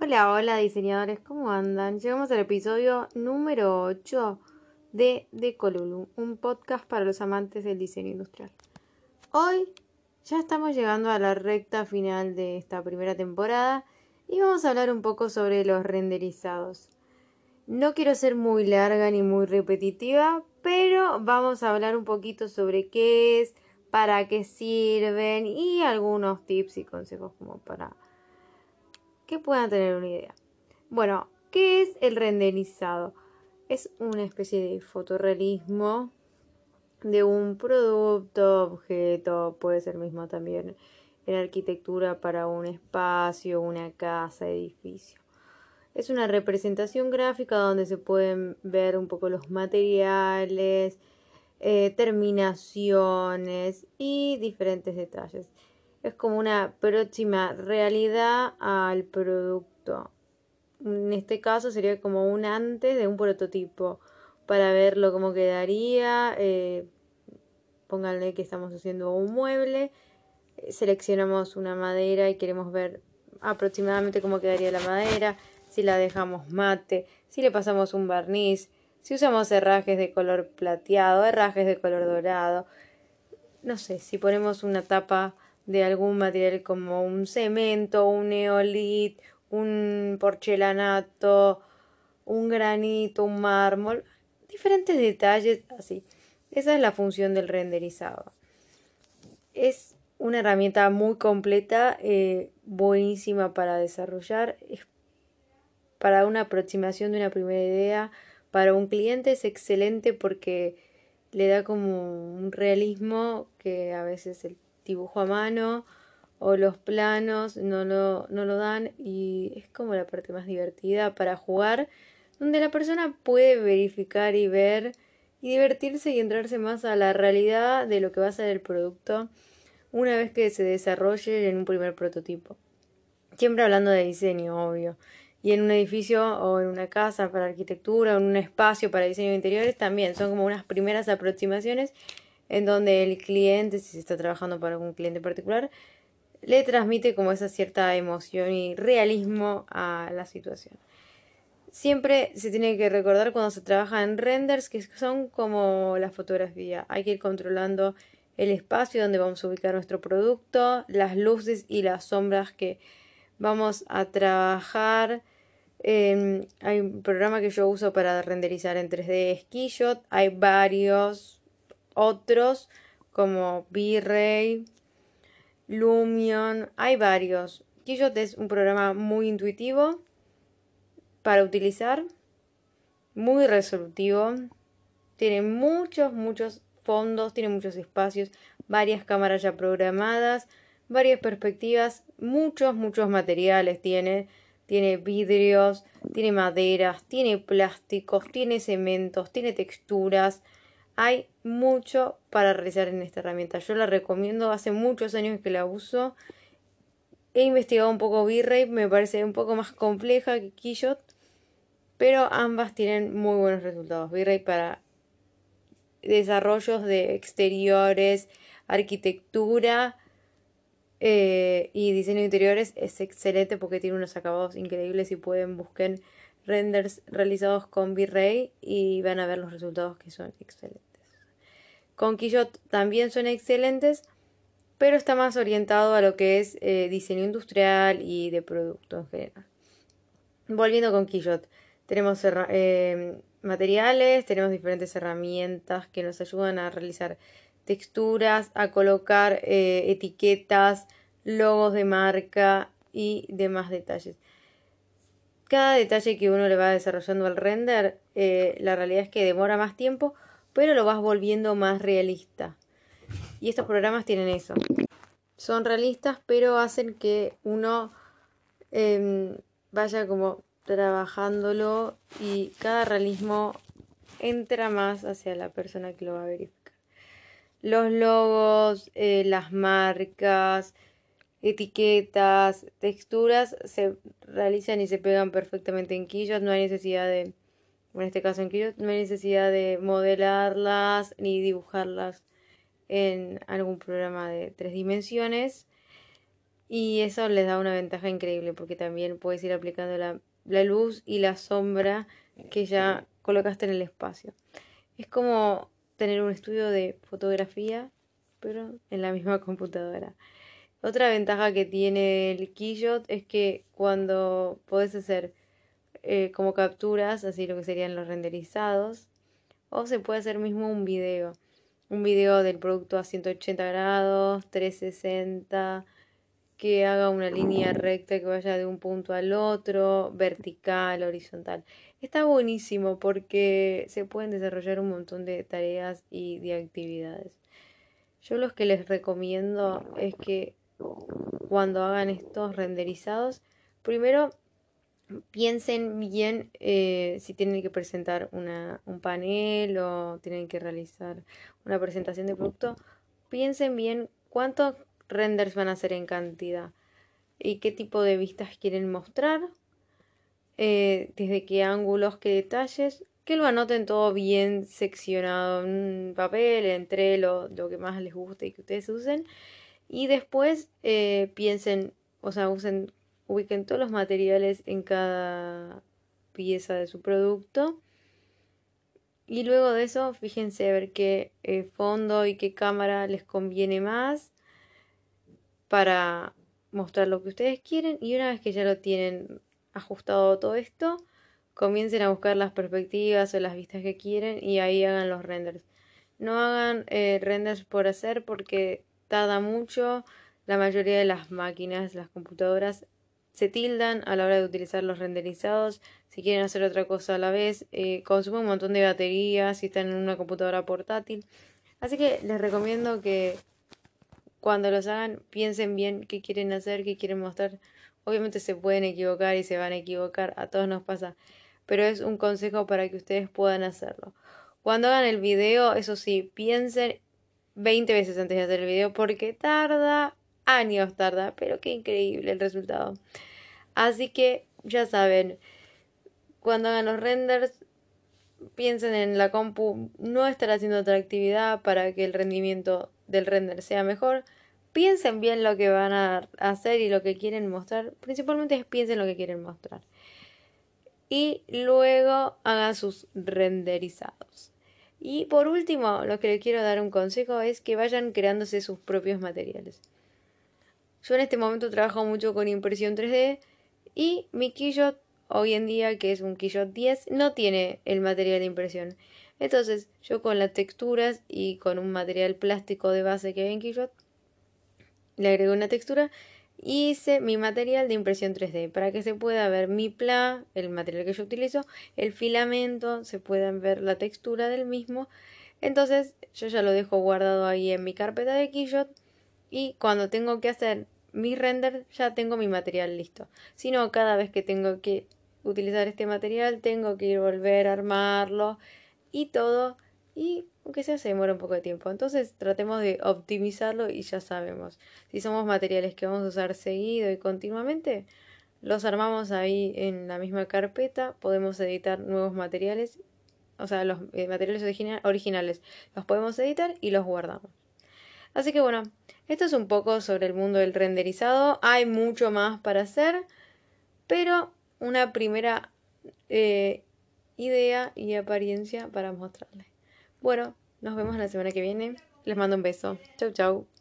Hola, hola diseñadores, ¿cómo andan? Llegamos al episodio número 8 de De Colulu, un podcast para los amantes del diseño industrial. Hoy ya estamos llegando a la recta final de esta primera temporada y vamos a hablar un poco sobre los renderizados. No quiero ser muy larga ni muy repetitiva, pero vamos a hablar un poquito sobre qué es, para qué sirven y algunos tips y consejos como para que puedan tener una idea. Bueno, ¿qué es el renderizado? Es una especie de fotorrealismo de un producto, objeto, puede ser mismo también en arquitectura para un espacio, una casa, edificio. Es una representación gráfica donde se pueden ver un poco los materiales, eh, terminaciones y diferentes detalles es como una próxima realidad al producto. En este caso sería como un antes de un prototipo para verlo cómo quedaría. Eh, pónganle que estamos haciendo un mueble, eh, seleccionamos una madera y queremos ver aproximadamente cómo quedaría la madera, si la dejamos mate, si le pasamos un barniz, si usamos herrajes de color plateado, herrajes de color dorado, no sé, si ponemos una tapa de algún material como un cemento, un neolit, un porcelanato, un granito, un mármol, diferentes detalles así. Esa es la función del renderizado. Es una herramienta muy completa, eh, buenísima para desarrollar, para una aproximación de una primera idea. Para un cliente es excelente porque le da como un realismo que a veces el dibujo a mano o los planos no lo, no lo dan y es como la parte más divertida para jugar, donde la persona puede verificar y ver y divertirse y entrarse más a la realidad de lo que va a ser el producto una vez que se desarrolle en un primer prototipo. Siempre hablando de diseño, obvio. Y en un edificio o en una casa para arquitectura, o en un espacio para diseño de interiores también son como unas primeras aproximaciones en donde el cliente, si se está trabajando para algún cliente particular, le transmite como esa cierta emoción y realismo a la situación. Siempre se tiene que recordar cuando se trabaja en renders que son como la fotografía. Hay que ir controlando el espacio donde vamos a ubicar nuestro producto, las luces y las sombras que vamos a trabajar. Em, hay un programa que yo uso para renderizar en 3D Skillshot. Hay varios otros como V-Ray, Lumion, hay varios. Keyshot es un programa muy intuitivo para utilizar, muy resolutivo, tiene muchos, muchos fondos, tiene muchos espacios, varias cámaras ya programadas, varias perspectivas, muchos, muchos materiales tiene. Tiene vidrios, tiene maderas, tiene plásticos, tiene cementos, tiene texturas, hay mucho para realizar en esta herramienta. Yo la recomiendo, hace muchos años que la uso. He investigado un poco V-Ray, me parece un poco más compleja que Keyshot, pero ambas tienen muy buenos resultados. V-Ray para desarrollos de exteriores, arquitectura eh, y diseño interiores es excelente porque tiene unos acabados increíbles y pueden buscar renders realizados con V-Ray y van a ver los resultados que son excelentes. Con Quillot también son excelentes, pero está más orientado a lo que es eh, diseño industrial y de producto en general. Volviendo con Quillot, tenemos eh, materiales, tenemos diferentes herramientas que nos ayudan a realizar texturas, a colocar eh, etiquetas, logos de marca y demás detalles. Cada detalle que uno le va desarrollando al render, la realidad es que demora más tiempo, pero lo vas volviendo más realista. Y estos programas tienen eso. Son realistas, pero hacen que uno em, vaya como trabajándolo y cada realismo entra más hacia la persona que lo va a verificar. Los logos, eh, las marcas, etiquetas, texturas se realizan y se pegan perfectamente en quillos, no hay necesidad de en este caso en Keynote, no hay necesidad de modelarlas ni dibujarlas en algún programa de tres dimensiones. Y eso les da una ventaja increíble porque también puedes ir aplicando la, la luz y la sombra que ya colocaste en el espacio. Es como tener un estudio de fotografía, pero en la misma computadora. Otra ventaja que tiene el Keyshot es que cuando podés hacer eh, como capturas, así lo que serían los renderizados, o se puede hacer mismo un video. Un video del producto a 180 grados, 360, que haga una línea recta que vaya de un punto al otro, vertical, horizontal. Está buenísimo porque se pueden desarrollar un montón de tareas y de actividades. Yo los que les recomiendo es que cuando hagan estos renderizados, primero piensen bien eh, si tienen que presentar una, un panel o tienen que realizar una presentación de producto. Piensen bien cuántos renders van a hacer en cantidad y qué tipo de vistas quieren mostrar, eh, desde qué ángulos, qué detalles, que lo anoten todo bien seccionado en papel, entre lo, lo que más les guste y que ustedes usen. Y después eh, piensen, o sea, usen, ubiquen todos los materiales en cada pieza de su producto. Y luego de eso, fíjense a ver qué eh, fondo y qué cámara les conviene más para mostrar lo que ustedes quieren. Y una vez que ya lo tienen ajustado todo esto, comiencen a buscar las perspectivas o las vistas que quieren y ahí hagan los renders. No hagan eh, renders por hacer porque tarda mucho. La mayoría de las máquinas, las computadoras, se tildan a la hora de utilizar los renderizados. Si quieren hacer otra cosa a la vez, eh, consume un montón de baterías si están en una computadora portátil. Así que les recomiendo que cuando los hagan piensen bien qué quieren hacer, qué quieren mostrar. Obviamente se pueden equivocar y se van a equivocar, a todos nos pasa, pero es un consejo para que ustedes puedan hacerlo. Cuando hagan el video, eso sí, piensen 20 veces antes de hacer el video porque tarda, años tarda, pero qué increíble el resultado. Así que ya saben, cuando hagan los renders, piensen en la compu, no estar haciendo otra actividad para que el rendimiento del render sea mejor. Piensen bien lo que van a hacer y lo que quieren mostrar. Principalmente piensen lo que quieren mostrar. Y luego hagan sus renderizados. Y por último, lo que les quiero dar un consejo es que vayan creándose sus propios materiales. Yo en este momento trabajo mucho con impresión 3D y mi Keyshot hoy en día, que es un Keyshot 10, no tiene el material de impresión. Entonces, yo con las texturas y con un material plástico de base que hay en Keyshot, le agrego una textura hice mi material de impresión 3D para que se pueda ver mi pla, el material que yo utilizo, el filamento, se puedan ver la textura del mismo. Entonces yo ya lo dejo guardado ahí en mi carpeta de Keyshot y cuando tengo que hacer mi render ya tengo mi material listo. Si no, cada vez que tengo que utilizar este material tengo que ir volver a armarlo y todo y aunque sea se demora un poco de tiempo. Entonces tratemos de optimizarlo y ya sabemos. Si somos materiales que vamos a usar seguido y continuamente, los armamos ahí en la misma carpeta, podemos editar nuevos materiales, o sea, los eh, materiales originales los podemos editar y los guardamos. Así que bueno, esto es un poco sobre el mundo del renderizado. Hay mucho más para hacer, pero una primera eh, idea y apariencia para mostrarles. Bueno, nos vemos la semana que viene. Les mando un beso. Chau, chau.